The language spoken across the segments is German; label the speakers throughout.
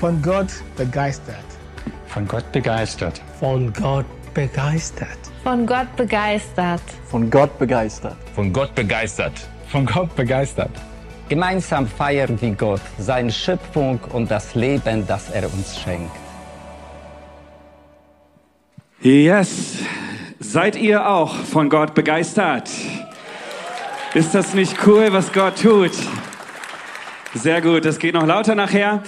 Speaker 1: Von Gott begeistert.
Speaker 2: Von Gott begeistert.
Speaker 3: Von Gott begeistert.
Speaker 4: Von Gott begeistert.
Speaker 5: Von Gott begeistert.
Speaker 6: Von Gott begeistert.
Speaker 2: Von Gott begeistert.
Speaker 7: Gemeinsam feiern wir Gott, seine Schöpfung und das Leben, das er uns schenkt.
Speaker 8: Yes. Seid ihr auch von Gott begeistert? Ist das nicht cool, was Gott tut? Sehr gut, das geht noch lauter nachher.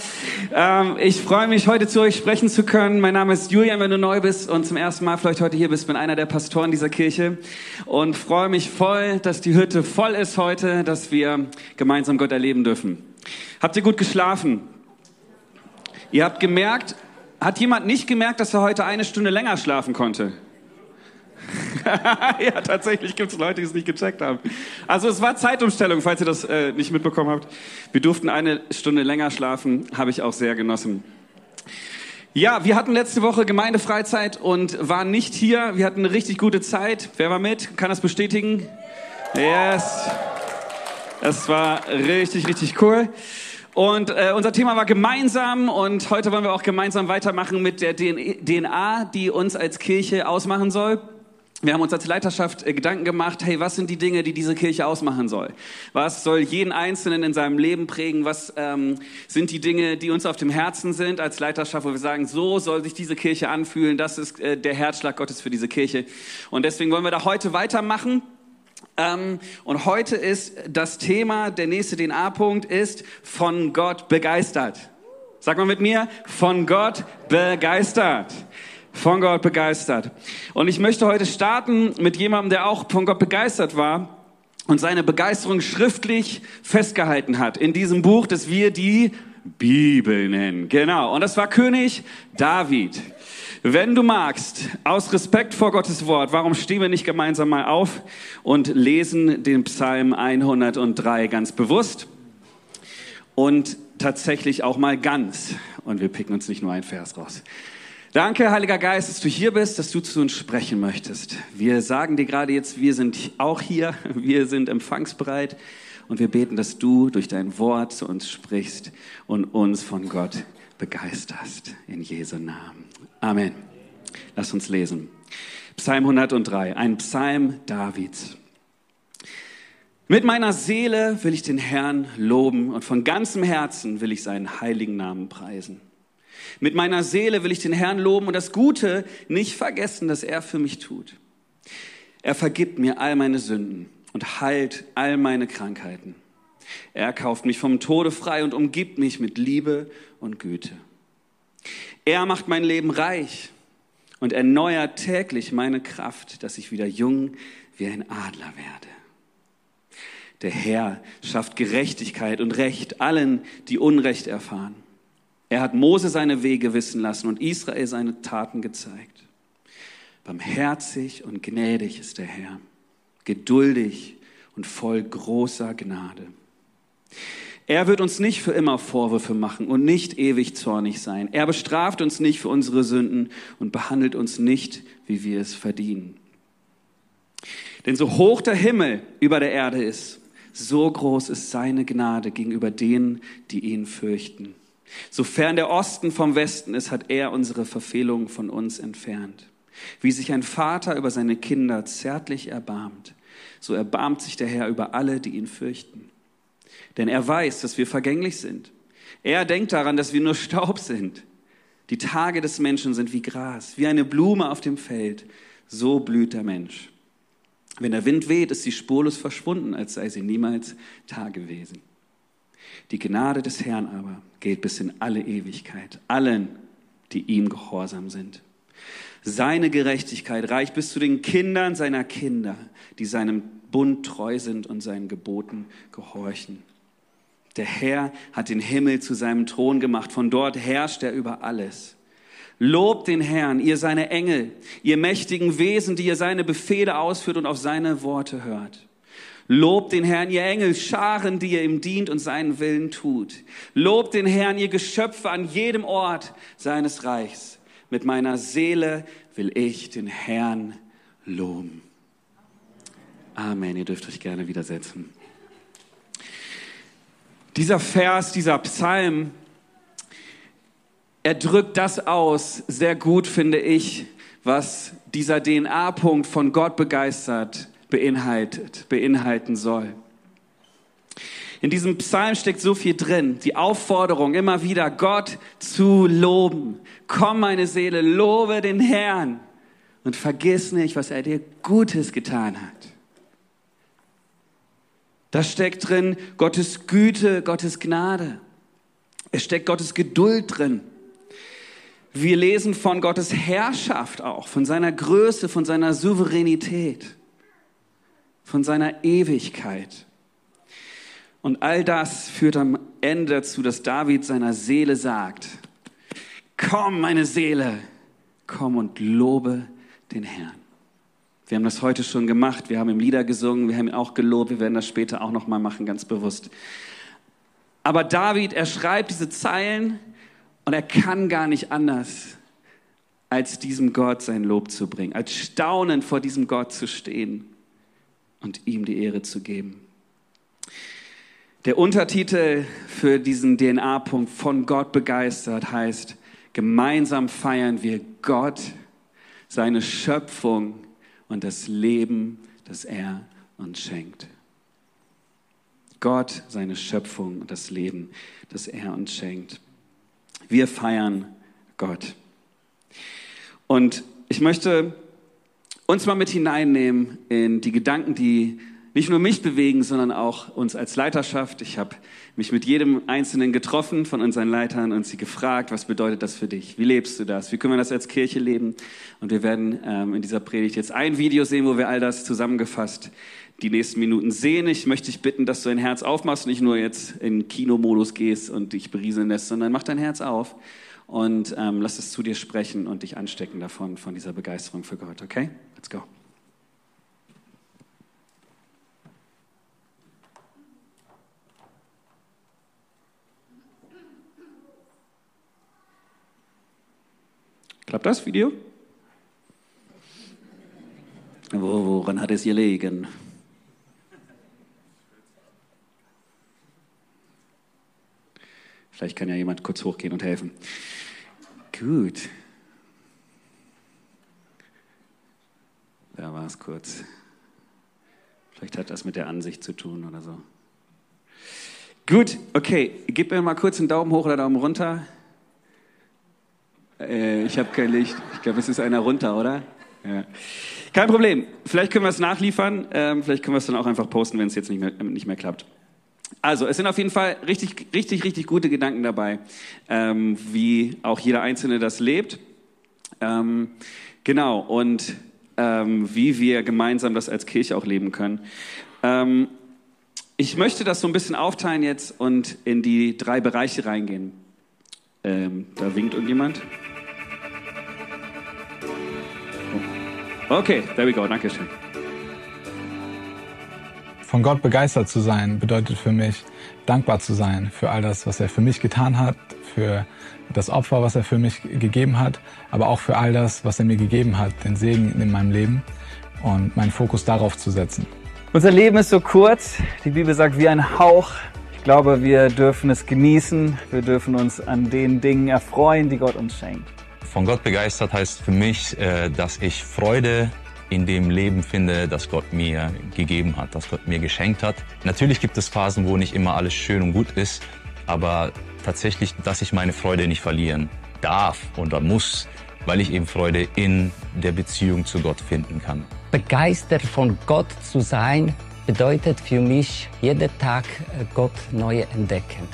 Speaker 8: Ähm, ich freue mich, heute zu euch sprechen zu können. Mein Name ist Julian, wenn du neu bist und zum ersten Mal vielleicht heute hier bist, bin einer der Pastoren dieser Kirche und freue mich voll, dass die Hütte voll ist heute, dass wir gemeinsam Gott erleben dürfen. Habt ihr gut geschlafen? Ihr habt gemerkt, hat jemand nicht gemerkt, dass er heute eine Stunde länger schlafen konnte? ja, tatsächlich gibt es Leute, die es nicht gecheckt haben. Also es war Zeitumstellung, falls ihr das äh, nicht mitbekommen habt. Wir durften eine Stunde länger schlafen, habe ich auch sehr genossen. Ja, wir hatten letzte Woche Gemeindefreizeit und waren nicht hier. Wir hatten eine richtig gute Zeit. Wer war mit? Kann das bestätigen? Yes. Es war richtig, richtig cool. Und äh, unser Thema war gemeinsam und heute wollen wir auch gemeinsam weitermachen mit der DNA, die uns als Kirche ausmachen soll. Wir haben uns als Leiterschaft äh, Gedanken gemacht, hey, was sind die Dinge, die diese Kirche ausmachen soll? Was soll jeden Einzelnen in seinem Leben prägen? Was ähm, sind die Dinge, die uns auf dem Herzen sind als Leiterschaft, wo wir sagen, so soll sich diese Kirche anfühlen, das ist äh, der Herzschlag Gottes für diese Kirche. Und deswegen wollen wir da heute weitermachen. Ähm, und heute ist das Thema, der nächste DNA-Punkt ist von Gott begeistert. Sag mal mit mir, von Gott begeistert von Gott begeistert. Und ich möchte heute starten mit jemandem, der auch von Gott begeistert war und seine Begeisterung schriftlich festgehalten hat in diesem Buch, das wir die Bibel nennen. Genau. Und das war König David. Wenn du magst, aus Respekt vor Gottes Wort, warum stehen wir nicht gemeinsam mal auf und lesen den Psalm 103 ganz bewusst und tatsächlich auch mal ganz. Und wir picken uns nicht nur ein Vers raus. Danke, Heiliger Geist, dass du hier bist, dass du zu uns sprechen möchtest. Wir sagen dir gerade jetzt, wir sind auch hier, wir sind empfangsbereit und wir beten, dass du durch dein Wort zu uns sprichst und uns von Gott begeisterst. In Jesu Namen. Amen. Lass uns lesen. Psalm 103, ein Psalm Davids. Mit meiner Seele will ich den Herrn loben und von ganzem Herzen will ich seinen heiligen Namen preisen. Mit meiner Seele will ich den Herrn loben und das Gute nicht vergessen, das er für mich tut. Er vergibt mir all meine Sünden und heilt all meine Krankheiten. Er kauft mich vom Tode frei und umgibt mich mit Liebe und Güte. Er macht mein Leben reich und erneuert täglich meine Kraft, dass ich wieder jung wie ein Adler werde. Der Herr schafft Gerechtigkeit und Recht allen, die Unrecht erfahren. Er hat Mose seine Wege wissen lassen und Israel seine Taten gezeigt. Barmherzig und gnädig ist der Herr, geduldig und voll großer Gnade. Er wird uns nicht für immer Vorwürfe machen und nicht ewig zornig sein. Er bestraft uns nicht für unsere Sünden und behandelt uns nicht, wie wir es verdienen. Denn so hoch der Himmel über der Erde ist, so groß ist seine Gnade gegenüber denen, die ihn fürchten. Sofern der Osten vom Westen ist, hat er unsere Verfehlungen von uns entfernt. Wie sich ein Vater über seine Kinder zärtlich erbarmt, so erbarmt sich der Herr über alle, die ihn fürchten. Denn er weiß, dass wir vergänglich sind. Er denkt daran, dass wir nur Staub sind. Die Tage des Menschen sind wie Gras, wie eine Blume auf dem Feld. So blüht der Mensch. Wenn der Wind weht, ist sie spurlos verschwunden, als sei sie niemals da gewesen. Die Gnade des Herrn aber geht bis in alle Ewigkeit, allen, die ihm gehorsam sind. Seine Gerechtigkeit reicht bis zu den Kindern seiner Kinder, die seinem Bund treu sind und seinen Geboten gehorchen. Der Herr hat den Himmel zu seinem Thron gemacht, von dort herrscht er über alles. Lobt den Herrn, ihr seine Engel, ihr mächtigen Wesen, die ihr seine Befehle ausführt und auf seine Worte hört. Lobt den Herrn, ihr Engel, Scharen, die ihr ihm dient und seinen Willen tut. Lobt den Herrn, ihr Geschöpfe an jedem Ort seines Reichs. Mit meiner Seele will ich den Herrn loben. Amen. Ihr dürft euch gerne widersetzen. Dieser Vers, dieser Psalm er drückt das aus, sehr gut finde ich, was dieser DNA-Punkt von Gott begeistert beinhaltet, beinhalten soll. In diesem Psalm steckt so viel drin. Die Aufforderung, immer wieder Gott zu loben. Komm, meine Seele, lobe den Herrn und vergiss nicht, was er dir Gutes getan hat. Da steckt drin Gottes Güte, Gottes Gnade. Es steckt Gottes Geduld drin. Wir lesen von Gottes Herrschaft auch, von seiner Größe, von seiner Souveränität, von seiner Ewigkeit. Und all das führt am Ende dazu, dass David seiner Seele sagt, komm meine Seele, komm und lobe den Herrn. Wir haben das heute schon gemacht, wir haben im Lieder gesungen, wir haben ihn auch gelobt, wir werden das später auch nochmal machen, ganz bewusst. Aber David, er schreibt diese Zeilen und er kann gar nicht anders, als diesem Gott sein Lob zu bringen, als staunend vor diesem Gott zu stehen und ihm die Ehre zu geben. Der Untertitel für diesen DNA-Punkt von Gott begeistert heißt, gemeinsam feiern wir Gott, seine Schöpfung und das Leben, das er uns schenkt. Gott, seine Schöpfung und das Leben, das er uns schenkt. Wir feiern Gott. Und ich möchte uns mal mit hineinnehmen in die Gedanken, die nicht nur mich bewegen, sondern auch uns als Leiterschaft. Ich habe mich mit jedem Einzelnen getroffen von unseren Leitern und sie gefragt, was bedeutet das für dich? Wie lebst du das? Wie können wir das als Kirche leben? Und wir werden ähm, in dieser Predigt jetzt ein Video sehen, wo wir all das zusammengefasst die nächsten Minuten sehen. Ich möchte dich bitten, dass du dein Herz aufmachst, nicht nur jetzt in Kinomodus gehst und dich berieseln lässt, sondern mach dein Herz auf und ähm, lass es zu dir sprechen und dich anstecken davon, von dieser Begeisterung für Gott. Okay? Let's go. Klappt das Video? Woran hat es gelegen? Vielleicht kann ja jemand kurz hochgehen und helfen. Gut. Da war es kurz. Vielleicht hat das mit der Ansicht zu tun oder so. Gut, okay. Gib mir mal kurz einen Daumen hoch oder Daumen runter. Äh, ich habe kein Licht. Ich glaube, es ist einer runter, oder? Ja. Kein Problem. Vielleicht können wir es nachliefern. Ähm, vielleicht können wir es dann auch einfach posten, wenn es jetzt nicht mehr, nicht mehr klappt. Also, es sind auf jeden Fall richtig, richtig, richtig gute Gedanken dabei, ähm, wie auch jeder Einzelne das lebt. Ähm, genau, und ähm, wie wir gemeinsam das als Kirche auch leben können. Ähm, ich möchte das so ein bisschen aufteilen jetzt und in die drei Bereiche reingehen. Ähm, da winkt irgendjemand. Okay, there we go, danke schön.
Speaker 2: Von Gott begeistert zu sein bedeutet für mich, dankbar zu sein für all das, was er für mich getan hat, für das Opfer, was er für mich gegeben hat, aber auch für all das, was er mir gegeben hat, den Segen in meinem Leben und meinen Fokus darauf zu setzen.
Speaker 1: Unser Leben ist so kurz, die Bibel sagt wie ein Hauch. Ich glaube, wir dürfen es genießen, wir dürfen uns an den Dingen erfreuen, die Gott uns schenkt.
Speaker 5: Von Gott begeistert heißt für mich, äh, dass ich Freude in dem Leben finde, das Gott mir gegeben hat, das Gott mir geschenkt hat. Natürlich gibt es Phasen, wo nicht immer alles schön und gut ist, aber tatsächlich, dass ich meine Freude nicht verlieren darf oder muss, weil ich eben Freude in der Beziehung zu Gott finden kann.
Speaker 7: Begeistert von Gott zu sein bedeutet für mich, jeden Tag äh, Gott neu entdecken.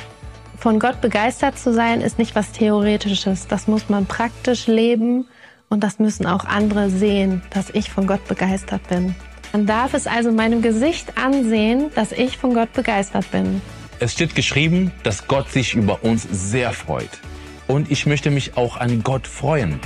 Speaker 4: Von Gott begeistert zu sein, ist nicht was Theoretisches. Das muss man praktisch leben und das müssen auch andere sehen, dass ich von Gott begeistert bin. Man darf es also meinem Gesicht ansehen, dass ich von Gott begeistert bin.
Speaker 6: Es steht geschrieben, dass Gott sich über uns sehr freut. Und ich möchte mich auch an Gott freuen.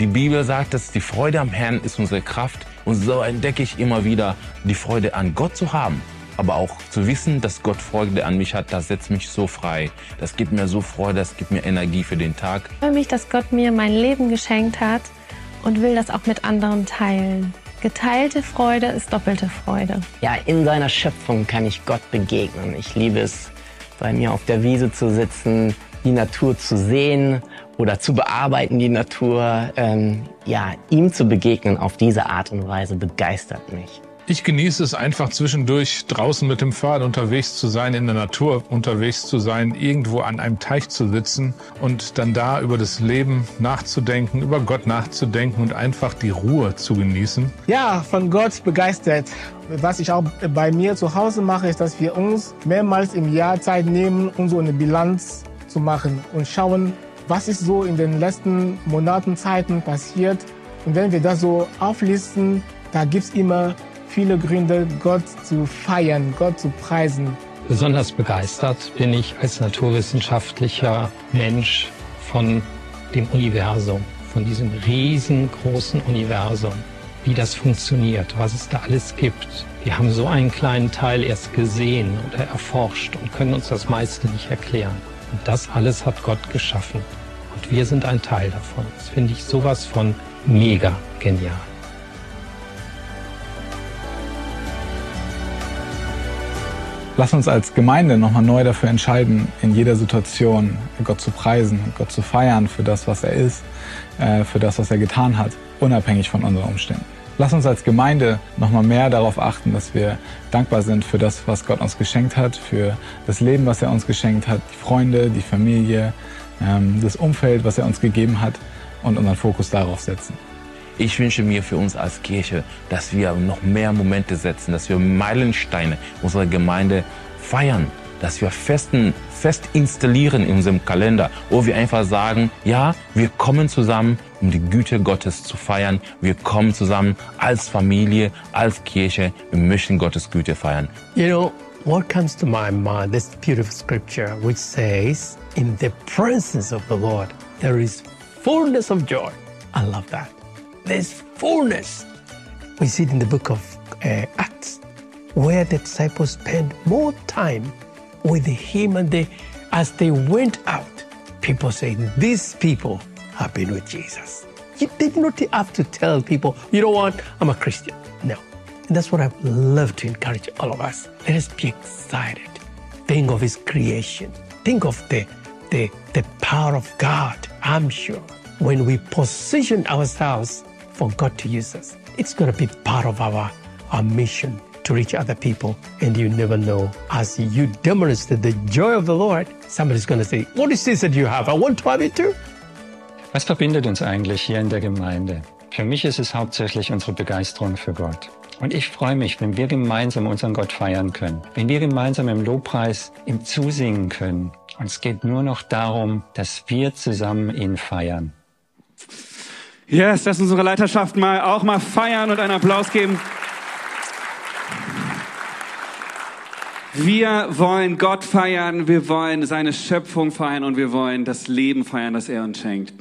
Speaker 6: Die Bibel sagt, dass die Freude am Herrn ist unsere Kraft. Und so entdecke ich immer wieder, die Freude an Gott zu haben. Aber auch zu wissen, dass Gott Freude an mich hat, das setzt mich so frei. Das gibt mir so Freude, das gibt mir Energie für den Tag.
Speaker 4: Ich freue mich, dass Gott mir mein Leben geschenkt hat und will das auch mit anderen teilen. Geteilte Freude ist doppelte Freude.
Speaker 7: Ja, in seiner Schöpfung kann ich Gott begegnen. Ich liebe es, bei mir auf der Wiese zu sitzen, die Natur zu sehen oder zu bearbeiten, die Natur. Ähm, ja, ihm zu begegnen auf diese Art und Weise begeistert mich.
Speaker 2: Ich genieße es einfach zwischendurch draußen mit dem Fahrrad unterwegs zu sein, in der Natur unterwegs zu sein, irgendwo an einem Teich zu sitzen und dann da über das Leben nachzudenken, über Gott nachzudenken und einfach die Ruhe zu genießen.
Speaker 3: Ja, von Gott begeistert. Was ich auch bei mir zu Hause mache, ist, dass wir uns mehrmals im Jahr Zeit nehmen, um so eine Bilanz zu machen und schauen, was ist so in den letzten Monaten, Zeiten passiert. Und wenn wir das so auflisten, da gibt es immer viele Gründe, Gott zu feiern, Gott zu preisen.
Speaker 9: Besonders begeistert bin ich als naturwissenschaftlicher Mensch von dem Universum, von diesem riesengroßen Universum, wie das funktioniert, was es da alles gibt. Wir haben so einen kleinen Teil erst gesehen oder erforscht und können uns das meiste nicht erklären. Und das alles hat Gott geschaffen. Und wir sind ein Teil davon. Das finde ich sowas von mega genial.
Speaker 2: Lass uns als Gemeinde nochmal neu dafür entscheiden, in jeder Situation Gott zu preisen, Gott zu feiern für das, was er ist, äh, für das, was er getan hat, unabhängig von unseren Umständen. Lass uns als Gemeinde nochmal mehr darauf achten, dass wir dankbar sind für das, was Gott uns geschenkt hat, für das Leben, was er uns geschenkt hat, die Freunde, die Familie, ähm, das Umfeld, was er uns gegeben hat und unseren Fokus darauf setzen.
Speaker 6: Ich wünsche mir für uns als Kirche, dass wir noch mehr Momente setzen, dass wir Meilensteine unserer Gemeinde feiern, dass wir festen, fest installieren in unserem Kalender, wo wir einfach sagen, ja, wir kommen zusammen, um die Güte Gottes zu feiern. Wir kommen zusammen als Familie, als Kirche. Wir möchten Gottes Güte feiern.
Speaker 3: You know, what comes to my mind, this beautiful scripture which says, in the presence of the Lord, there is fullness of joy. I love that. There's fullness. We see it in the book of uh, Acts, where the disciples spent more time with him and they, as they went out, people say, these people have been with Jesus. You did not have to tell people, you know what, I'm a Christian. No. And that's what I love to encourage all of us. Let us be excited. Think of his creation. Think of the, the, the power of God. I'm sure when we position ourselves for God to use us, it's going to be part of our, our mission to reach other people. And you never know, as you demonstrate the joy of the Lord, somebody's going to say, What is this that you have? I want to have it too.
Speaker 9: Was verbindet uns eigentlich hier in der Gemeinde? Für mich ist es hauptsächlich unsere Begeisterung für Gott. Und ich freue mich, wenn wir gemeinsam unseren Gott feiern können, wenn wir gemeinsam im Lobpreis ihm zusingen können. Und es geht nur noch darum, dass wir zusammen ihn feiern.
Speaker 8: Yes, lass unsere Leiterschaft mal auch mal feiern und einen Applaus geben. Wir wollen Gott feiern, wir wollen seine Schöpfung feiern und wir wollen das Leben feiern, das er uns schenkt.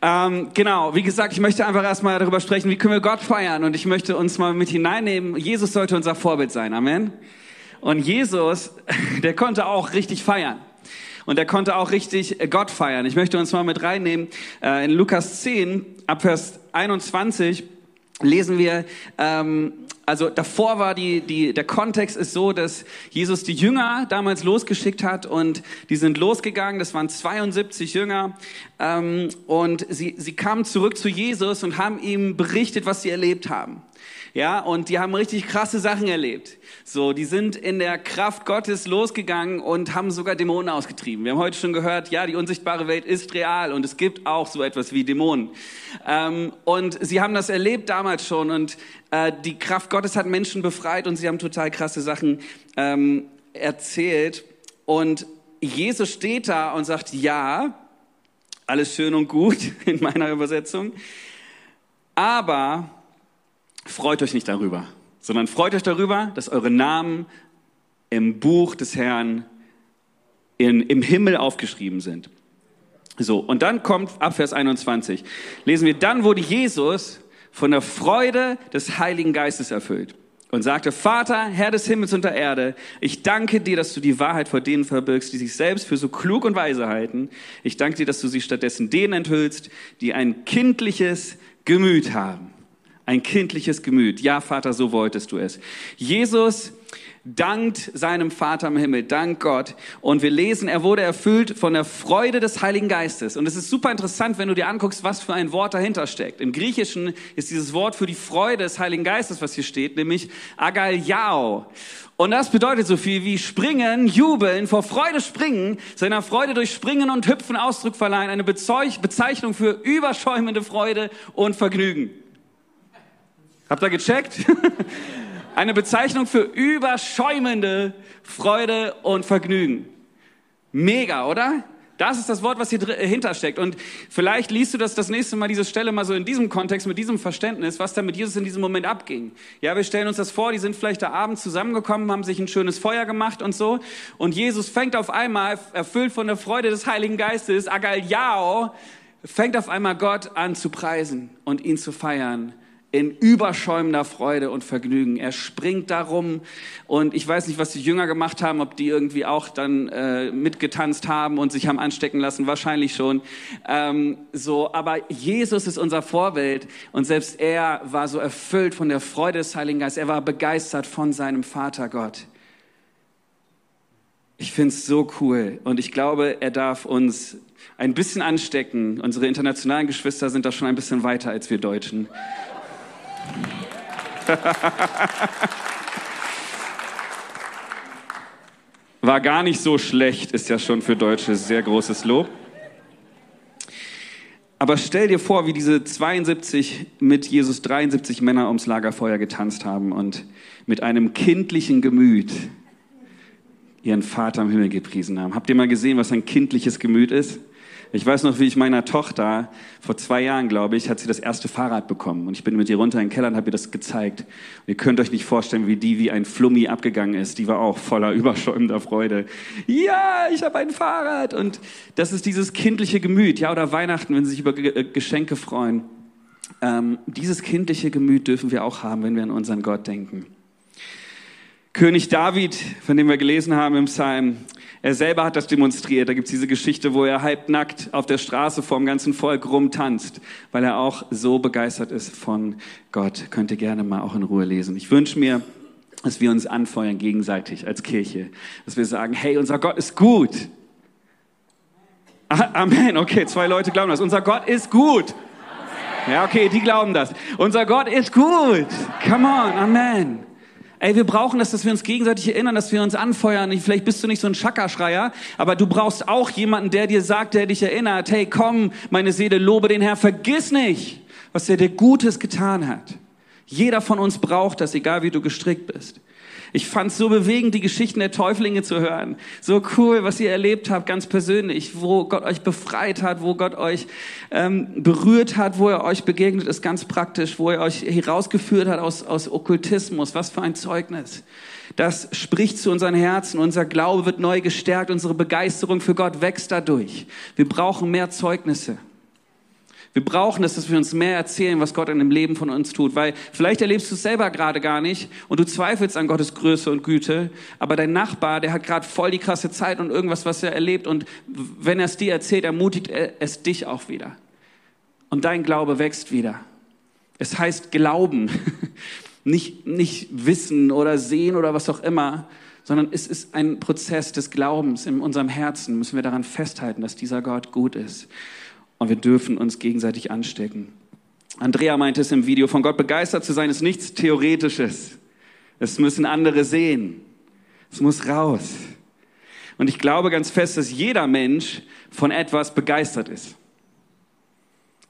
Speaker 8: Ähm, genau, wie gesagt, ich möchte einfach erstmal darüber sprechen, wie können wir Gott feiern und ich möchte uns mal mit hineinnehmen. Jesus sollte unser Vorbild sein, Amen. Und Jesus, der konnte auch richtig feiern. Und er konnte auch richtig Gott feiern. Ich möchte uns mal mit reinnehmen. Äh, in Lukas 10, ab Vers 21, lesen wir, ähm, also davor war die, die, der Kontext ist so, dass Jesus die Jünger damals losgeschickt hat und die sind losgegangen, das waren 72 Jünger ähm, und sie, sie kamen zurück zu Jesus und haben ihm berichtet, was sie erlebt haben. Ja, und die haben richtig krasse Sachen erlebt. So, die sind in der Kraft Gottes losgegangen und haben sogar Dämonen ausgetrieben. Wir haben heute schon gehört, ja, die unsichtbare Welt ist real und es gibt auch so etwas wie Dämonen. Ähm, und sie haben das erlebt damals schon und äh, die Kraft Gottes hat Menschen befreit und sie haben total krasse Sachen ähm, erzählt. Und Jesus steht da und sagt, ja, alles schön und gut in meiner Übersetzung, aber freut euch nicht darüber, sondern freut euch darüber, dass eure Namen im Buch des Herrn in, im Himmel aufgeschrieben sind. So, und dann kommt ab Vers 21, lesen wir, dann wurde Jesus von der Freude des Heiligen Geistes erfüllt und sagte, Vater, Herr des Himmels und der Erde, ich danke dir, dass du die Wahrheit vor denen verbirgst, die sich selbst für so klug und weise halten. Ich danke dir, dass du sie stattdessen denen enthüllst, die ein kindliches Gemüt haben. Ein kindliches Gemüt. Ja, Vater, so wolltest du es. Jesus dankt seinem Vater im Himmel, dank Gott. Und wir lesen, er wurde erfüllt von der Freude des Heiligen Geistes. Und es ist super interessant, wenn du dir anguckst, was für ein Wort dahinter steckt. Im Griechischen ist dieses Wort für die Freude des Heiligen Geistes, was hier steht, nämlich agaliao. Und das bedeutet so viel wie springen, jubeln, vor Freude springen, seiner Freude durch Springen und Hüpfen Ausdruck verleihen, eine Bezeichnung für überschäumende Freude und Vergnügen. Habt ihr gecheckt? Eine Bezeichnung für überschäumende Freude und Vergnügen. Mega, oder? Das ist das Wort, was hier dahinter steckt. Und vielleicht liest du das das nächste Mal, diese Stelle mal so in diesem Kontext, mit diesem Verständnis, was da mit Jesus in diesem Moment abging. Ja, wir stellen uns das vor, die sind vielleicht da abends zusammengekommen, haben sich ein schönes Feuer gemacht und so. Und Jesus fängt auf einmal, erfüllt von der Freude des Heiligen Geistes, Agaliao, fängt auf einmal Gott an zu preisen und ihn zu feiern in überschäumender Freude und Vergnügen. Er springt darum und ich weiß nicht, was die Jünger gemacht haben, ob die irgendwie auch dann äh, mitgetanzt haben und sich haben anstecken lassen, wahrscheinlich schon. Ähm, so, aber Jesus ist unser Vorbild und selbst er war so erfüllt von der Freude des Heiligen Geistes. Er war begeistert von seinem Vater Gott. Ich finde es so cool und ich glaube, er darf uns ein bisschen anstecken. Unsere internationalen Geschwister sind da schon ein bisschen weiter als wir Deutschen. War gar nicht so schlecht, ist ja schon für Deutsche sehr großes Lob. Aber stell dir vor, wie diese 72 mit Jesus 73 Männer ums Lagerfeuer getanzt haben und mit einem kindlichen Gemüt ihren Vater im Himmel gepriesen haben. Habt ihr mal gesehen, was ein kindliches Gemüt ist? Ich weiß noch, wie ich meiner Tochter, vor zwei Jahren, glaube ich, hat sie das erste Fahrrad bekommen. Und ich bin mit ihr runter in den Keller und habe ihr das gezeigt. Und ihr könnt euch nicht vorstellen, wie die wie ein Flummi abgegangen ist. Die war auch voller überschäumender Freude. Ja, ich habe ein Fahrrad. Und das ist dieses kindliche Gemüt. Ja, oder Weihnachten, wenn sie sich über äh, Geschenke freuen. Ähm, dieses kindliche Gemüt dürfen wir auch haben, wenn wir an unseren Gott denken. König David, von dem wir gelesen haben im Psalm, er selber hat das demonstriert. Da gibt's diese Geschichte, wo er halbnackt auf der Straße vor dem ganzen Volk rumtanzt, weil er auch so begeistert ist von Gott. Könnt ihr gerne mal auch in Ruhe lesen. Ich wünsche mir, dass wir uns anfeuern gegenseitig als Kirche. Dass wir sagen, hey, unser Gott ist gut. Amen. Okay, zwei Leute glauben das. Unser Gott ist gut. Ja, okay, die glauben das. Unser Gott ist gut. Come on. Amen. Ey, wir brauchen das, dass wir uns gegenseitig erinnern, dass wir uns anfeuern. Vielleicht bist du nicht so ein Schackerschreier, aber du brauchst auch jemanden, der dir sagt, der dich erinnert. Hey, komm, meine Seele, lobe den Herr. Vergiss nicht, was er dir Gutes getan hat. Jeder von uns braucht das, egal wie du gestrickt bist. Ich fand es so bewegend, die Geschichten der Täuflinge zu hören. So cool, was ihr erlebt habt, ganz persönlich, wo Gott euch befreit hat, wo Gott euch ähm, berührt hat, wo er euch begegnet ist, ganz praktisch, wo er euch herausgeführt hat aus, aus Okkultismus. Was für ein Zeugnis. Das spricht zu unseren Herzen. Unser Glaube wird neu gestärkt. Unsere Begeisterung für Gott wächst dadurch. Wir brauchen mehr Zeugnisse. Wir brauchen es, dass wir uns mehr erzählen, was Gott in dem Leben von uns tut, weil vielleicht erlebst du es selber gerade gar nicht und du zweifelst an Gottes Größe und Güte, aber dein Nachbar, der hat gerade voll die krasse Zeit und irgendwas, was er erlebt und wenn er es dir erzählt, ermutigt er es dich auch wieder. Und dein Glaube wächst wieder. Es heißt Glauben, nicht, nicht Wissen oder Sehen oder was auch immer, sondern es ist ein Prozess des Glaubens in unserem Herzen. Müssen wir daran festhalten, dass dieser Gott gut ist und wir dürfen uns gegenseitig anstecken. Andrea meinte es im Video, von Gott begeistert zu sein ist nichts Theoretisches. Es müssen andere sehen. Es muss raus. Und ich glaube ganz fest, dass jeder Mensch von etwas begeistert ist.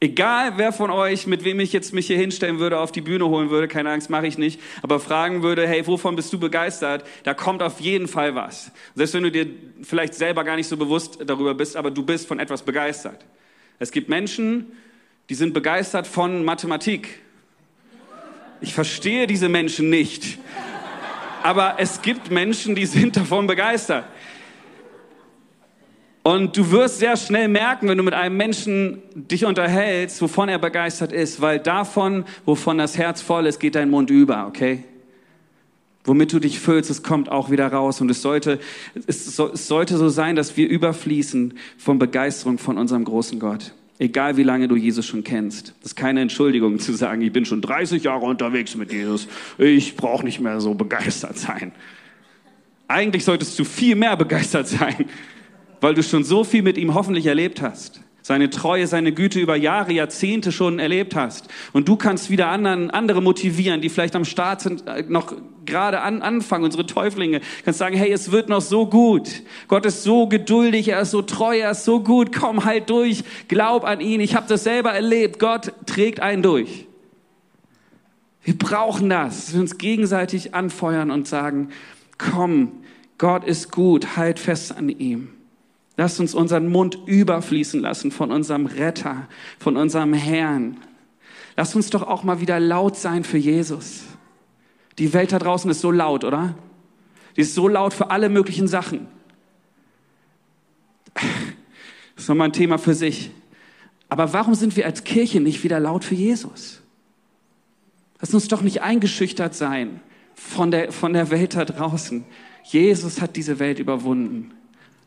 Speaker 8: Egal wer von euch, mit wem ich jetzt mich hier hinstellen würde, auf die Bühne holen würde, keine Angst, mache ich nicht, aber fragen würde, hey, wovon bist du begeistert? Da kommt auf jeden Fall was. Selbst wenn du dir vielleicht selber gar nicht so bewusst darüber bist, aber du bist von etwas begeistert. Es gibt Menschen, die sind begeistert von Mathematik. Ich verstehe diese Menschen nicht. Aber es gibt Menschen, die sind davon begeistert. Und du wirst sehr schnell merken, wenn du mit einem Menschen dich unterhältst, wovon er begeistert ist, weil davon, wovon das Herz voll ist, geht dein Mund über, okay? Womit du dich füllst, es kommt auch wieder raus. Und es sollte, es, so, es sollte so sein, dass wir überfließen von Begeisterung von unserem großen Gott. Egal wie lange du Jesus schon kennst. Das ist keine Entschuldigung zu sagen, ich bin schon 30 Jahre unterwegs mit Jesus. Ich brauche nicht mehr so begeistert sein. Eigentlich solltest du viel mehr begeistert sein, weil du schon so viel mit ihm hoffentlich erlebt hast seine Treue, seine Güte über Jahre, Jahrzehnte schon erlebt hast. Und du kannst wieder anderen, andere motivieren, die vielleicht am Start sind, äh, noch gerade an, anfangen, unsere Täuflinge. Kannst sagen, hey, es wird noch so gut. Gott ist so geduldig, er ist so treu, er ist so gut. Komm halt durch, glaub an ihn. Ich habe das selber erlebt. Gott trägt einen durch. Wir brauchen das, dass wir uns gegenseitig anfeuern und sagen, komm, Gott ist gut, halt fest an ihm. Lasst uns unseren Mund überfließen lassen von unserem Retter, von unserem Herrn. Lasst uns doch auch mal wieder laut sein für Jesus. Die Welt da draußen ist so laut, oder? Die ist so laut für alle möglichen Sachen. Das ist nochmal ein Thema für sich. Aber warum sind wir als Kirche nicht wieder laut für Jesus? Lass uns doch nicht eingeschüchtert sein von der, von der Welt da draußen. Jesus hat diese Welt überwunden.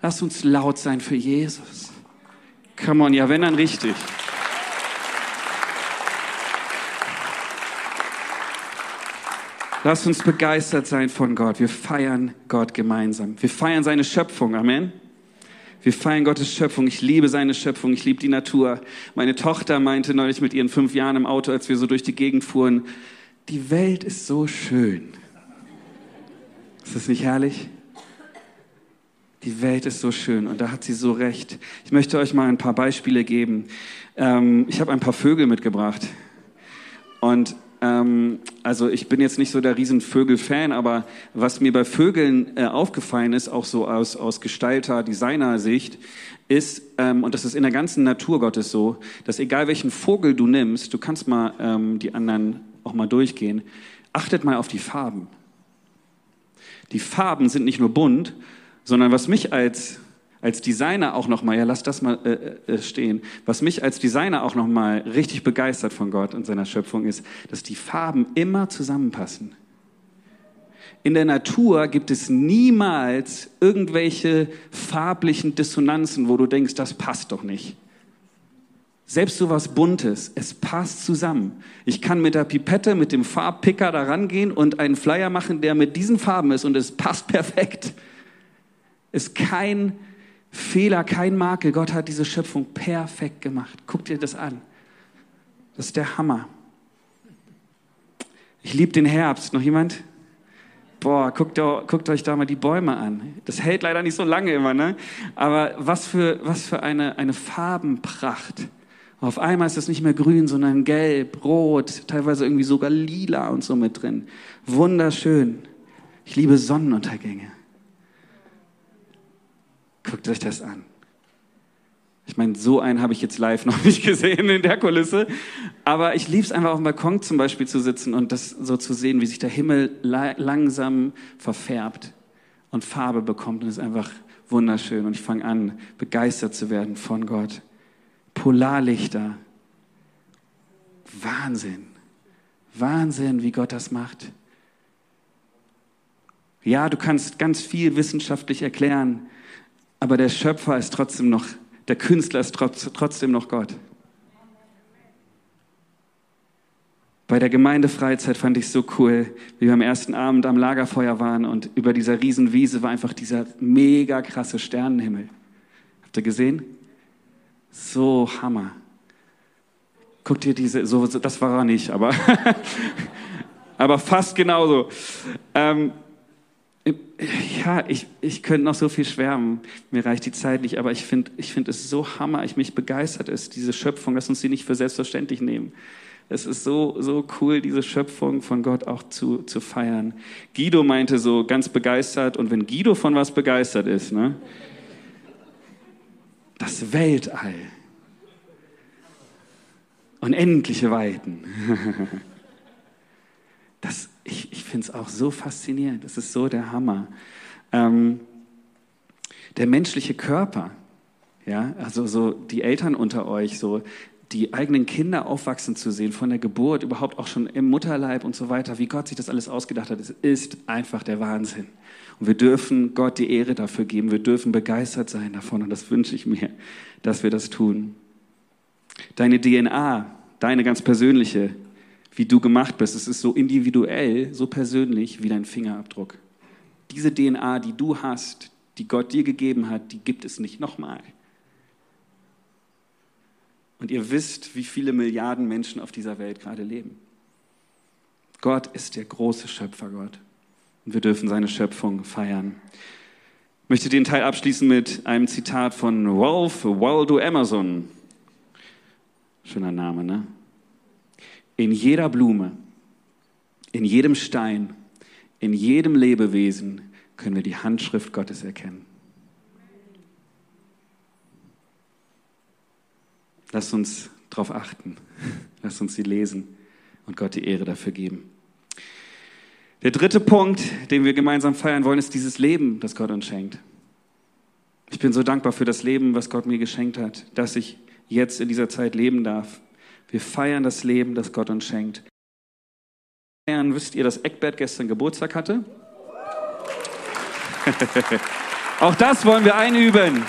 Speaker 8: Lass uns laut sein für Jesus. Come on, ja, wenn dann richtig. Lass uns begeistert sein von Gott. Wir feiern Gott gemeinsam. Wir feiern seine Schöpfung. Amen. Wir feiern Gottes Schöpfung. Ich liebe seine Schöpfung. Ich liebe die Natur. Meine Tochter meinte neulich mit ihren fünf Jahren im Auto, als wir so durch die Gegend fuhren, die Welt ist so schön. Ist das nicht herrlich? Die Welt ist so schön und da hat sie so recht. Ich möchte euch mal ein paar Beispiele geben. Ähm, ich habe ein paar Vögel mitgebracht. Und ähm, also ich bin jetzt nicht so der Riesenvögel-Fan, aber was mir bei Vögeln äh, aufgefallen ist, auch so aus, aus Gestalter, Designer-Sicht, ist, ähm, und das ist in der ganzen Natur Gottes so, dass egal welchen Vogel du nimmst, du kannst mal ähm, die anderen auch mal durchgehen, achtet mal auf die Farben. Die Farben sind nicht nur bunt, sondern was mich als als Designer auch noch mal, ja, lass das mal äh, äh, stehen. Was mich als Designer auch noch mal richtig begeistert von Gott und seiner Schöpfung ist, dass die Farben immer zusammenpassen. In der Natur gibt es niemals irgendwelche farblichen Dissonanzen, wo du denkst, das passt doch nicht. Selbst so was Buntes, es passt zusammen. Ich kann mit der Pipette, mit dem Farbpicker da rangehen und einen Flyer machen, der mit diesen Farben ist und es passt perfekt ist kein Fehler, kein Makel. Gott hat diese Schöpfung perfekt gemacht. Guck dir das an. Das ist der Hammer. Ich liebe den Herbst. Noch jemand? Boah, guckt, guckt, euch da mal die Bäume an. Das hält leider nicht so lange immer, ne? Aber was für, was für eine, eine Farbenpracht. Auf einmal ist es nicht mehr grün, sondern gelb, rot, teilweise irgendwie sogar lila und so mit drin. Wunderschön. Ich liebe Sonnenuntergänge. Guckt euch das an. Ich meine, so einen habe ich jetzt live noch nicht gesehen in der Kulisse. Aber ich liebe es einfach auf dem Balkon zum Beispiel zu sitzen und das so zu sehen, wie sich der Himmel langsam verfärbt und Farbe bekommt. Und es ist einfach wunderschön. Und ich fange an, begeistert zu werden von Gott. Polarlichter. Wahnsinn. Wahnsinn, wie Gott das macht. Ja, du kannst ganz viel wissenschaftlich erklären, aber der Schöpfer ist trotzdem noch, der Künstler ist trotzdem noch Gott. Bei der Gemeindefreizeit fand ich es so cool, wie wir am ersten Abend am Lagerfeuer waren und über dieser Riesenwiese war einfach dieser mega krasse Sternenhimmel. Habt ihr gesehen? So Hammer. Guckt ihr diese, so, das war er nicht, aber, aber fast genauso. Ähm, ja, ich, ich könnte noch so viel schwärmen. Mir reicht die Zeit nicht, aber ich finde ich find es so hammer, ich mich begeistert ist, diese Schöpfung, lass uns sie nicht für selbstverständlich nehmen. Es ist so, so cool, diese Schöpfung von Gott auch zu, zu feiern. Guido meinte so ganz begeistert, und wenn Guido von was begeistert ist, ne? Das Weltall. Unendliche Weiten. Das ich, ich finde es auch so faszinierend. Das ist so der Hammer. Ähm, der menschliche Körper, ja, also so die Eltern unter euch, so die eigenen Kinder aufwachsen zu sehen, von der Geburt, überhaupt auch schon im Mutterleib und so weiter, wie Gott sich das alles ausgedacht hat, es ist einfach der Wahnsinn. Und wir dürfen Gott die Ehre dafür geben, wir dürfen begeistert sein davon und das wünsche ich mir, dass wir das tun. Deine DNA, deine ganz persönliche, wie du gemacht bist, es ist so individuell, so persönlich wie dein Fingerabdruck. Diese DNA, die du hast, die Gott dir gegeben hat, die gibt es nicht nochmal. Und ihr wisst, wie viele Milliarden Menschen auf dieser Welt gerade leben. Gott ist der große Schöpfergott. Und wir dürfen seine Schöpfung feiern. Ich möchte den Teil abschließen mit einem Zitat von Ralph Waldo Emerson. Schöner Name, ne? In jeder Blume, in jedem Stein, in jedem Lebewesen können wir die Handschrift Gottes erkennen. Lass uns darauf achten. Lass uns sie lesen und Gott die Ehre dafür geben. Der dritte Punkt, den wir gemeinsam feiern wollen, ist dieses Leben, das Gott uns schenkt. Ich bin so dankbar für das Leben, was Gott mir geschenkt hat, dass ich jetzt in dieser Zeit leben darf. Wir feiern das Leben, das Gott uns schenkt. Feiern, wisst ihr, dass Eckbert gestern Geburtstag hatte? Auch das wollen wir einüben.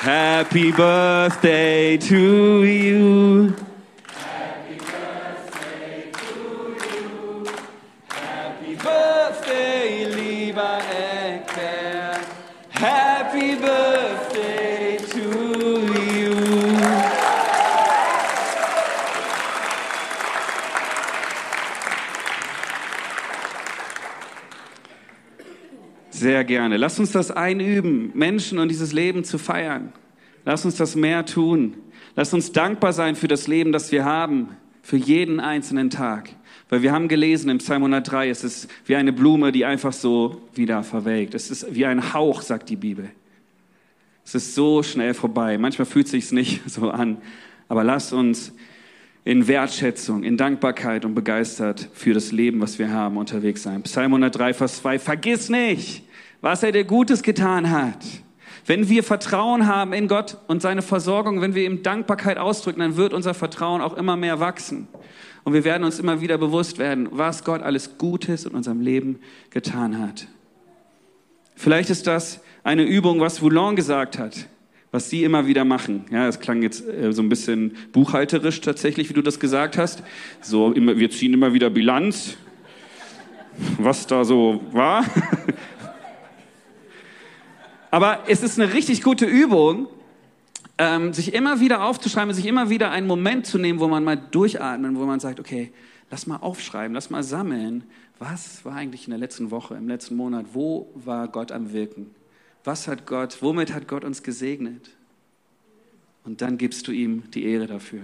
Speaker 8: Happy birthday to you. Gerne. Lass uns das einüben, Menschen und dieses Leben zu feiern. Lass uns das mehr tun. Lass uns dankbar sein für das Leben, das wir haben, für jeden einzelnen Tag. Weil wir haben gelesen im Psalm 103, es ist wie eine Blume, die einfach so wieder verwelkt. Es ist wie ein Hauch, sagt die Bibel. Es ist so schnell vorbei. Manchmal fühlt es sich nicht so an. Aber lass uns in Wertschätzung, in Dankbarkeit und begeistert für das Leben, was wir haben, unterwegs sein. Psalm 103, Vers 2. Vergiss nicht, was er dir Gutes getan hat. Wenn wir Vertrauen haben in Gott und seine Versorgung, wenn wir ihm Dankbarkeit ausdrücken, dann wird unser Vertrauen auch immer mehr wachsen. Und wir werden uns immer wieder bewusst werden, was Gott alles Gutes in unserem Leben getan hat. Vielleicht ist das eine Übung, was Voulon gesagt hat, was sie immer wieder machen. Ja, das klang jetzt äh, so ein bisschen buchhalterisch tatsächlich, wie du das gesagt hast. So, wir ziehen immer wieder Bilanz, was da so war. Aber es ist eine richtig gute Übung, ähm, sich immer wieder aufzuschreiben, sich immer wieder einen Moment zu nehmen, wo man mal durchatmen, wo man sagt, okay, lass mal aufschreiben, lass mal sammeln. Was war eigentlich in der letzten Woche, im letzten Monat? Wo war Gott am Wirken? Was hat Gott, womit hat Gott uns gesegnet? Und dann gibst du ihm die Ehre dafür.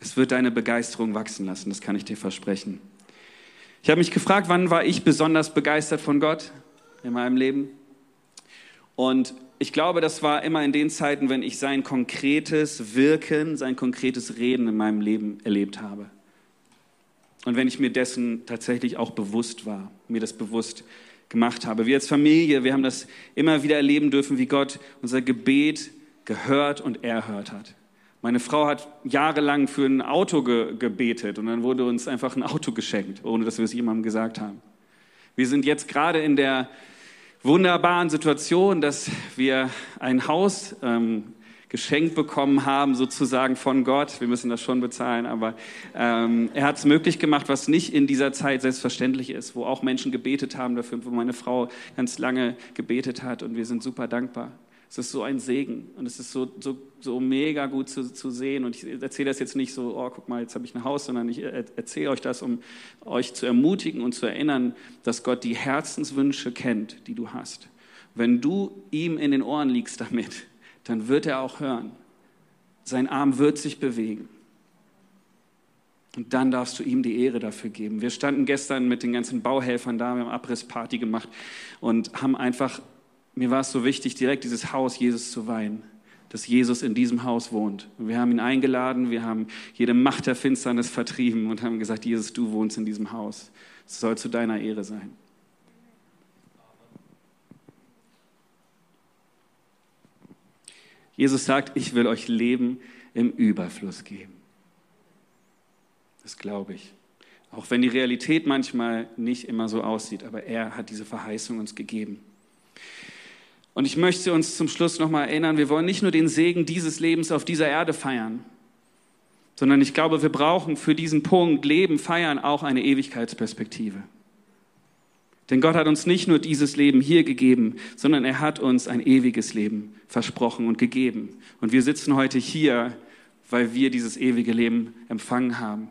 Speaker 8: Es wird deine Begeisterung wachsen lassen, das kann ich dir versprechen. Ich habe mich gefragt, wann war ich besonders begeistert von Gott in meinem Leben? Und ich glaube, das war immer in den Zeiten, wenn ich sein konkretes Wirken, sein konkretes Reden in meinem Leben erlebt habe. Und wenn ich mir dessen tatsächlich auch bewusst war, mir das bewusst gemacht habe. Wir als Familie, wir haben das immer wieder erleben dürfen, wie Gott unser Gebet gehört und erhört hat. Meine Frau hat jahrelang für ein Auto ge gebetet und dann wurde uns einfach ein Auto geschenkt, ohne dass wir es jemandem gesagt haben. Wir sind jetzt gerade in der wunderbaren Situation, dass wir ein Haus ähm, geschenkt bekommen haben, sozusagen von Gott. Wir müssen das schon bezahlen, aber ähm, er hat es möglich gemacht, was nicht in dieser Zeit selbstverständlich ist, wo auch Menschen gebetet haben dafür, wo meine Frau ganz lange gebetet hat und wir sind super dankbar. Es ist so ein Segen und es ist so, so, so mega gut zu, zu sehen. Und ich erzähle das jetzt nicht so, oh, guck mal, jetzt habe ich ein Haus, sondern ich erzähle euch das, um euch zu ermutigen und zu erinnern, dass Gott die Herzenswünsche kennt, die du hast. Wenn du ihm in den Ohren liegst damit, dann wird er auch hören. Sein Arm wird sich bewegen. Und dann darfst du ihm die Ehre dafür geben. Wir standen gestern mit den ganzen Bauhelfern da, wir haben Abrissparty gemacht und haben einfach mir war es so wichtig, direkt dieses Haus Jesus zu weihen, dass Jesus in diesem Haus wohnt. Und wir haben ihn eingeladen, wir haben jede Macht der Finsternis vertrieben und haben gesagt, Jesus, du wohnst in diesem Haus. Es soll zu deiner Ehre sein. Jesus sagt, ich will euch Leben im Überfluss geben. Das glaube ich. Auch wenn die Realität manchmal nicht immer so aussieht, aber er hat diese Verheißung uns gegeben. Und ich möchte uns zum Schluss nochmal erinnern, wir wollen nicht nur den Segen dieses Lebens auf dieser Erde feiern, sondern ich glaube, wir brauchen für diesen Punkt Leben, Feiern auch eine Ewigkeitsperspektive. Denn Gott hat uns nicht nur dieses Leben hier gegeben, sondern er hat uns ein ewiges Leben versprochen und gegeben. Und wir sitzen heute hier, weil wir dieses ewige Leben empfangen haben,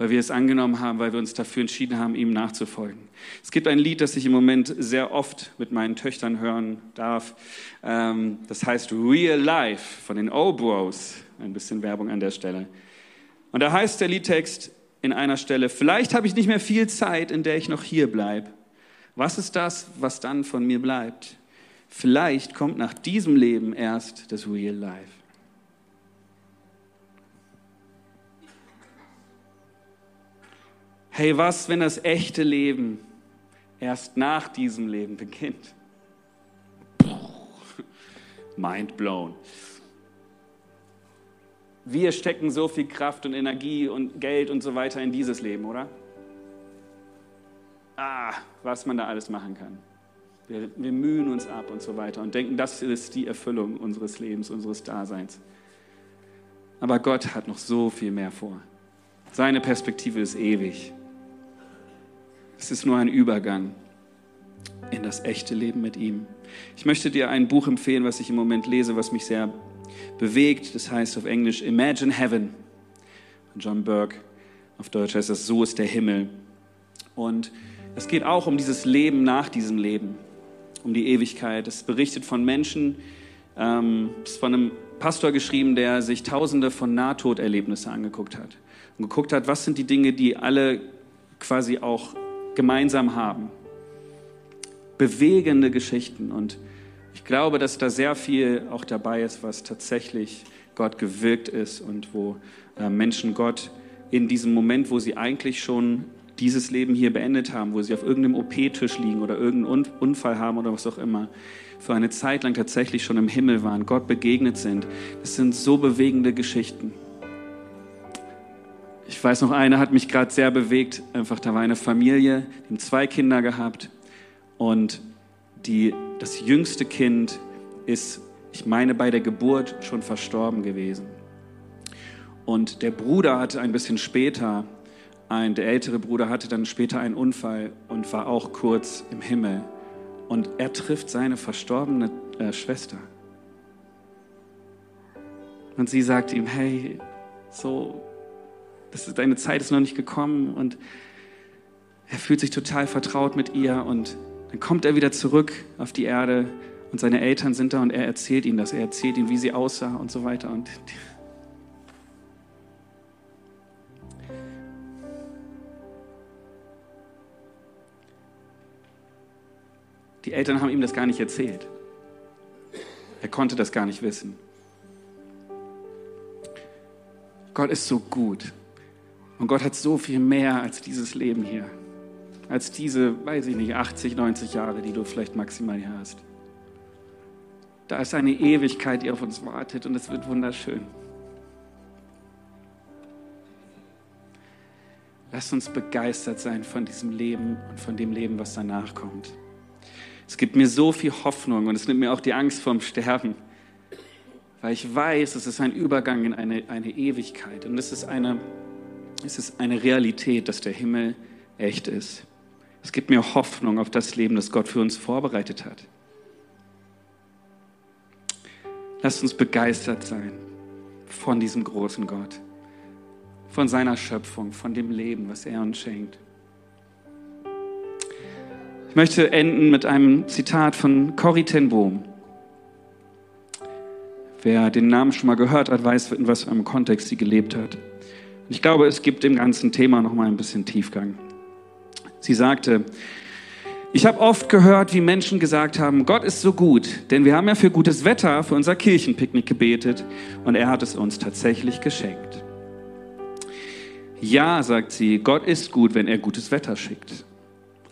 Speaker 8: weil wir es angenommen haben, weil wir uns dafür entschieden haben, ihm nachzufolgen. Es gibt ein Lied, das ich im Moment sehr oft mit meinen Töchtern hören darf. Ähm, das heißt Real Life von den O-Bros. Ein bisschen Werbung an der Stelle. Und da heißt der Liedtext in einer Stelle, vielleicht habe ich nicht mehr viel Zeit, in der ich noch hier bleibe was ist das, was dann von mir bleibt? Vielleicht kommt nach diesem Leben erst das Real Life. Hey, was, wenn das echte Leben erst nach diesem Leben beginnt? Mind blown. Wir stecken so viel Kraft und Energie und Geld und so weiter in dieses Leben, oder? ah, was man da alles machen kann. Wir, wir mühen uns ab und so weiter und denken, das ist die Erfüllung unseres Lebens, unseres Daseins. Aber Gott hat noch so viel mehr vor. Seine Perspektive ist ewig. Es ist nur ein Übergang in das echte Leben mit ihm. Ich möchte dir ein Buch empfehlen, was ich im Moment lese, was mich sehr bewegt. Das heißt auf Englisch Imagine Heaven von John Burke. Auf Deutsch heißt das So ist der Himmel. Und es geht auch um dieses Leben nach diesem Leben, um die Ewigkeit. Es berichtet von Menschen, ähm, es ist von einem Pastor geschrieben, der sich tausende von Nahtoderlebnisse angeguckt hat und geguckt hat, was sind die Dinge, die alle quasi auch gemeinsam haben. Bewegende Geschichten und ich glaube, dass da sehr viel auch dabei ist, was tatsächlich Gott gewirkt ist und wo äh, Menschen Gott in diesem Moment, wo sie eigentlich schon dieses Leben hier beendet haben, wo sie auf irgendeinem OP-Tisch liegen oder irgendeinen Unfall haben oder was auch immer, für eine Zeit lang tatsächlich schon im Himmel waren, Gott begegnet sind. Das sind so bewegende Geschichten. Ich weiß noch, eine hat mich gerade sehr bewegt. Einfach, da war eine Familie, die haben zwei Kinder gehabt und die, das jüngste Kind ist, ich meine, bei der Geburt schon verstorben gewesen. Und der Bruder hatte ein bisschen später ein, der ältere Bruder hatte dann später einen Unfall und war auch kurz im Himmel. Und er trifft seine verstorbene äh, Schwester. Und sie sagt ihm, hey, so, das ist, deine Zeit ist noch nicht gekommen. Und er fühlt sich total vertraut mit ihr. Und dann kommt er wieder zurück auf die Erde und seine Eltern sind da und er erzählt ihnen das. Er erzählt ihnen, wie sie aussah und so weiter. Und Die Eltern haben ihm das gar nicht erzählt. Er konnte das gar nicht wissen. Gott ist so gut. Und Gott hat so viel mehr als dieses Leben hier. Als diese, weiß ich nicht, 80, 90 Jahre, die du vielleicht maximal hier hast. Da ist eine Ewigkeit, die auf uns wartet und es wird wunderschön. Lass uns begeistert sein von diesem Leben und von dem Leben, was danach kommt. Es gibt mir so viel Hoffnung und es nimmt mir auch die Angst vorm Sterben, weil ich weiß, es ist ein Übergang in eine, eine Ewigkeit und es ist eine, es ist eine Realität, dass der Himmel echt ist. Es gibt mir Hoffnung auf das Leben, das Gott für uns vorbereitet hat. Lasst uns begeistert sein von diesem großen Gott, von seiner Schöpfung, von dem Leben, was er uns schenkt. Ich möchte enden mit einem Zitat von Corrie ten Boom. Wer den Namen schon mal gehört hat, weiß, in was für einem Kontext sie gelebt hat. Ich glaube, es gibt dem ganzen Thema noch mal ein bisschen Tiefgang. Sie sagte, ich habe oft gehört, wie Menschen gesagt haben, Gott ist so gut, denn wir haben ja für gutes Wetter für unser Kirchenpicknick gebetet und er hat es uns tatsächlich geschenkt. Ja, sagt sie, Gott ist gut, wenn er gutes Wetter schickt.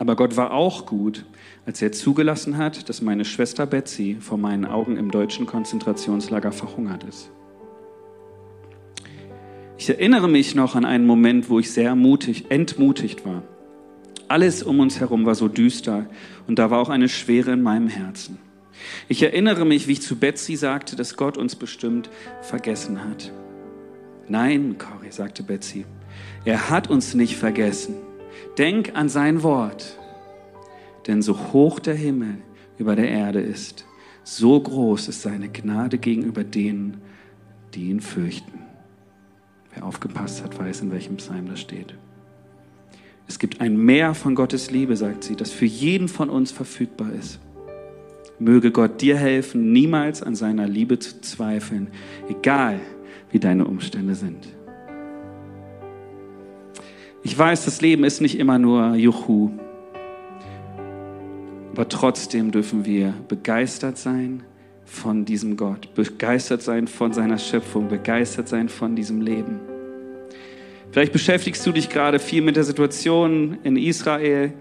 Speaker 8: Aber Gott war auch gut, als er zugelassen hat, dass meine Schwester Betsy vor meinen Augen im deutschen Konzentrationslager verhungert ist. Ich erinnere mich noch an einen Moment, wo ich sehr mutig, entmutigt war. Alles um uns herum war so düster und da war auch eine Schwere in meinem Herzen. Ich erinnere mich, wie ich zu Betsy sagte, dass Gott uns bestimmt vergessen hat. Nein, Cory, sagte Betsy, er hat uns nicht vergessen. Denk an sein Wort. Denn so hoch der Himmel über der Erde ist, so groß ist seine Gnade gegenüber denen, die ihn fürchten. Wer aufgepasst hat, weiß, in welchem Psalm das steht. Es gibt ein Meer von Gottes Liebe, sagt sie, das für jeden von uns verfügbar ist. Möge Gott dir helfen, niemals an seiner Liebe zu zweifeln, egal wie deine Umstände sind. Ich weiß, das Leben ist nicht immer nur Juhu, aber trotzdem dürfen wir begeistert sein von diesem Gott, begeistert sein von seiner Schöpfung, begeistert sein von diesem Leben. Vielleicht beschäftigst du dich gerade viel mit der Situation in Israel,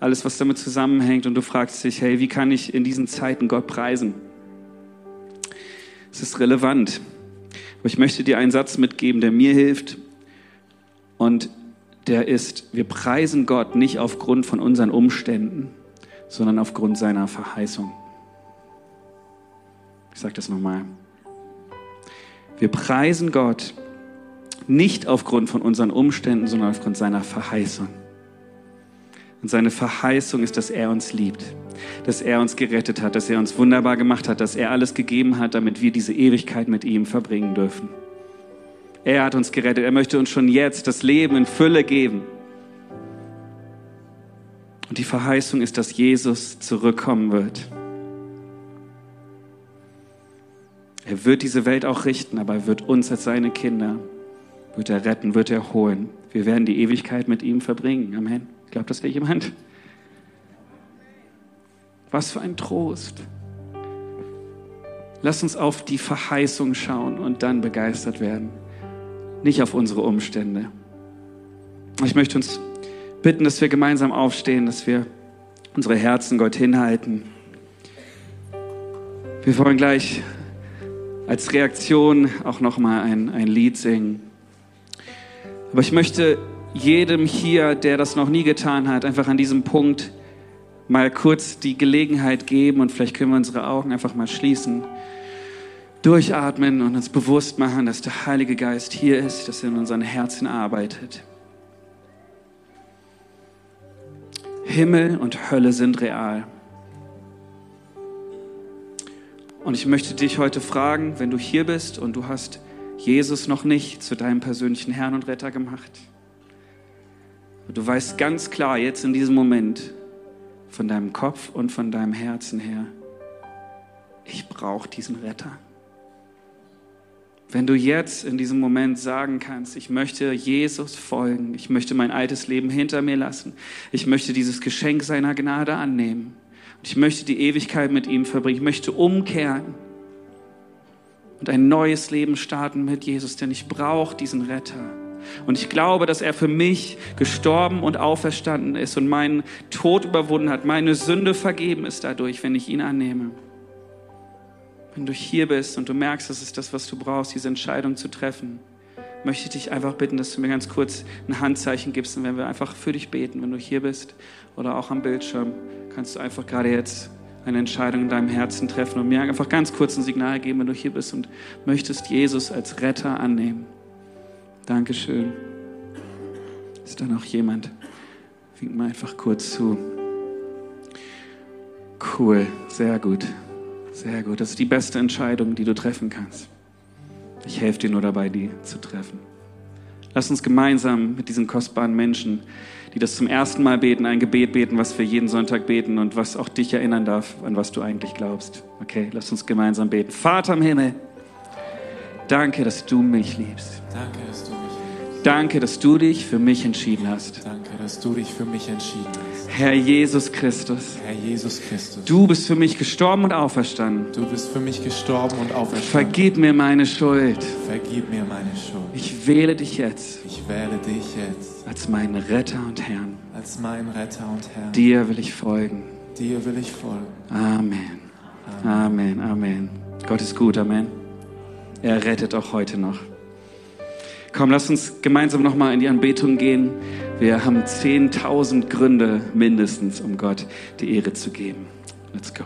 Speaker 8: alles, was damit zusammenhängt, und du fragst dich, hey, wie kann ich in diesen Zeiten Gott preisen? Es ist relevant. Aber ich möchte dir einen Satz mitgeben, der mir hilft. Und der ist, wir preisen Gott nicht aufgrund von unseren Umständen, sondern aufgrund seiner Verheißung. Ich sage das nochmal. Wir preisen Gott nicht aufgrund von unseren Umständen, sondern aufgrund seiner Verheißung. Und seine Verheißung ist, dass er uns liebt, dass er uns gerettet hat, dass er uns wunderbar gemacht hat, dass er alles gegeben hat, damit wir diese Ewigkeit mit ihm verbringen dürfen. Er hat uns gerettet. Er möchte uns schon jetzt das Leben in Fülle geben. Und die Verheißung ist, dass Jesus zurückkommen wird. Er wird diese Welt auch richten, aber er wird uns als seine Kinder, wird er retten, wird er holen. Wir werden die Ewigkeit mit ihm verbringen. Amen. Glaubt das nicht jemand? Was für ein Trost. Lass uns auf die Verheißung schauen und dann begeistert werden nicht auf unsere Umstände. Ich möchte uns bitten, dass wir gemeinsam aufstehen, dass wir unsere Herzen Gott hinhalten. Wir wollen gleich als Reaktion auch noch mal ein, ein Lied singen. Aber ich möchte jedem hier, der das noch nie getan hat, einfach an diesem Punkt mal kurz die Gelegenheit geben und vielleicht können wir unsere Augen einfach mal schließen durchatmen und uns bewusst machen, dass der Heilige Geist hier ist, dass er in unseren Herzen arbeitet. Himmel und Hölle sind real. Und ich möchte dich heute fragen, wenn du hier bist und du hast Jesus noch nicht zu deinem persönlichen Herrn und Retter gemacht. Du weißt ganz klar jetzt in diesem Moment von deinem Kopf und von deinem Herzen her, ich brauche diesen Retter. Wenn du jetzt in diesem Moment sagen kannst, ich möchte Jesus folgen, ich möchte mein altes Leben hinter mir lassen, ich möchte dieses Geschenk seiner Gnade annehmen und ich möchte die Ewigkeit mit ihm verbringen, ich möchte umkehren und ein neues Leben starten mit Jesus, denn ich brauche diesen Retter. Und ich glaube, dass er für mich gestorben und auferstanden ist und meinen Tod überwunden hat, meine Sünde vergeben ist dadurch, wenn ich ihn annehme. Wenn du hier bist und du merkst, das ist das, was du brauchst, diese Entscheidung zu treffen, möchte ich dich einfach bitten, dass du mir ganz kurz ein Handzeichen gibst und wenn wir einfach für dich beten, wenn du hier bist oder auch am Bildschirm, kannst du einfach gerade jetzt eine Entscheidung in deinem Herzen treffen und mir einfach ganz kurz ein Signal geben, wenn du hier bist und möchtest Jesus als Retter annehmen. Dankeschön. Ist da noch jemand? Wink mal einfach kurz zu. Cool, sehr gut. Sehr gut. Das ist die beste Entscheidung, die du treffen kannst. Ich helfe dir nur dabei, die zu treffen. Lass uns gemeinsam mit diesen kostbaren Menschen, die das zum ersten Mal beten, ein Gebet beten, was wir jeden Sonntag beten und was auch dich erinnern darf, an was du eigentlich glaubst. Okay, lass uns gemeinsam beten. Vater im Himmel, danke, dass du mich liebst.
Speaker 10: Danke, dass du mich liebst.
Speaker 8: Danke, dass du dich für mich entschieden hast.
Speaker 10: Danke, dass du dich für mich entschieden hast.
Speaker 8: Herr Jesus Christus.
Speaker 10: Herr Jesus Christus.
Speaker 8: Du bist für mich gestorben und auferstanden.
Speaker 10: Du bist für mich gestorben und auferstanden.
Speaker 8: Vergib mir meine Schuld.
Speaker 10: Vergib mir meine Schuld.
Speaker 8: Ich wähle dich jetzt.
Speaker 10: Ich wähle dich jetzt.
Speaker 8: Als meinen Retter und Herrn.
Speaker 10: Als meinen Retter und Herrn.
Speaker 8: Dir will ich folgen.
Speaker 10: Dir will ich folgen.
Speaker 8: Amen. Amen. Amen. Amen. Gott ist gut. Amen. Er rettet auch heute noch. Komm, lass uns gemeinsam nochmal in die Anbetung gehen. Wir haben 10.000 Gründe mindestens, um Gott die Ehre zu geben. Let's go.